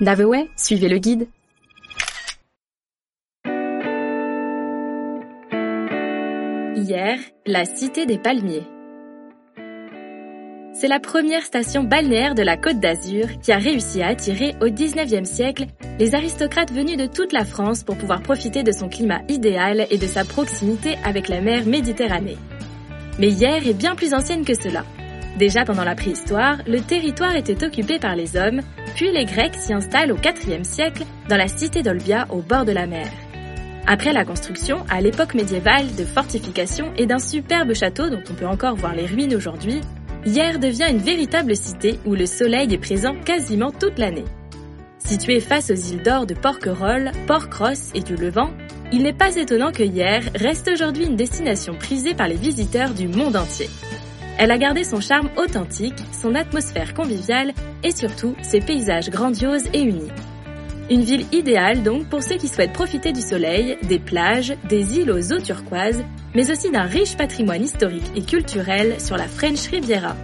Naveway, suivez le guide. Hier, la cité des palmiers. C'est la première station balnéaire de la Côte d'Azur qui a réussi à attirer au 19e siècle les aristocrates venus de toute la France pour pouvoir profiter de son climat idéal et de sa proximité avec la mer Méditerranée. Mais hier est bien plus ancienne que cela. Déjà pendant la préhistoire, le territoire était occupé par les hommes, puis les Grecs s'y installent au IVe siècle dans la cité d'Olbia au bord de la mer. Après la construction, à l'époque médiévale, de fortifications et d'un superbe château dont on peut encore voir les ruines aujourd'hui, Hier devient une véritable cité où le soleil est présent quasiment toute l'année. Située face aux îles d'or de Porquerolles, Port-Cross et du Levant, il n'est pas étonnant que Hier reste aujourd'hui une destination prisée par les visiteurs du monde entier. Elle a gardé son charme authentique, son atmosphère conviviale et surtout ses paysages grandioses et unis. Une ville idéale donc pour ceux qui souhaitent profiter du soleil, des plages, des îles aux eaux turquoises, mais aussi d'un riche patrimoine historique et culturel sur la French Riviera.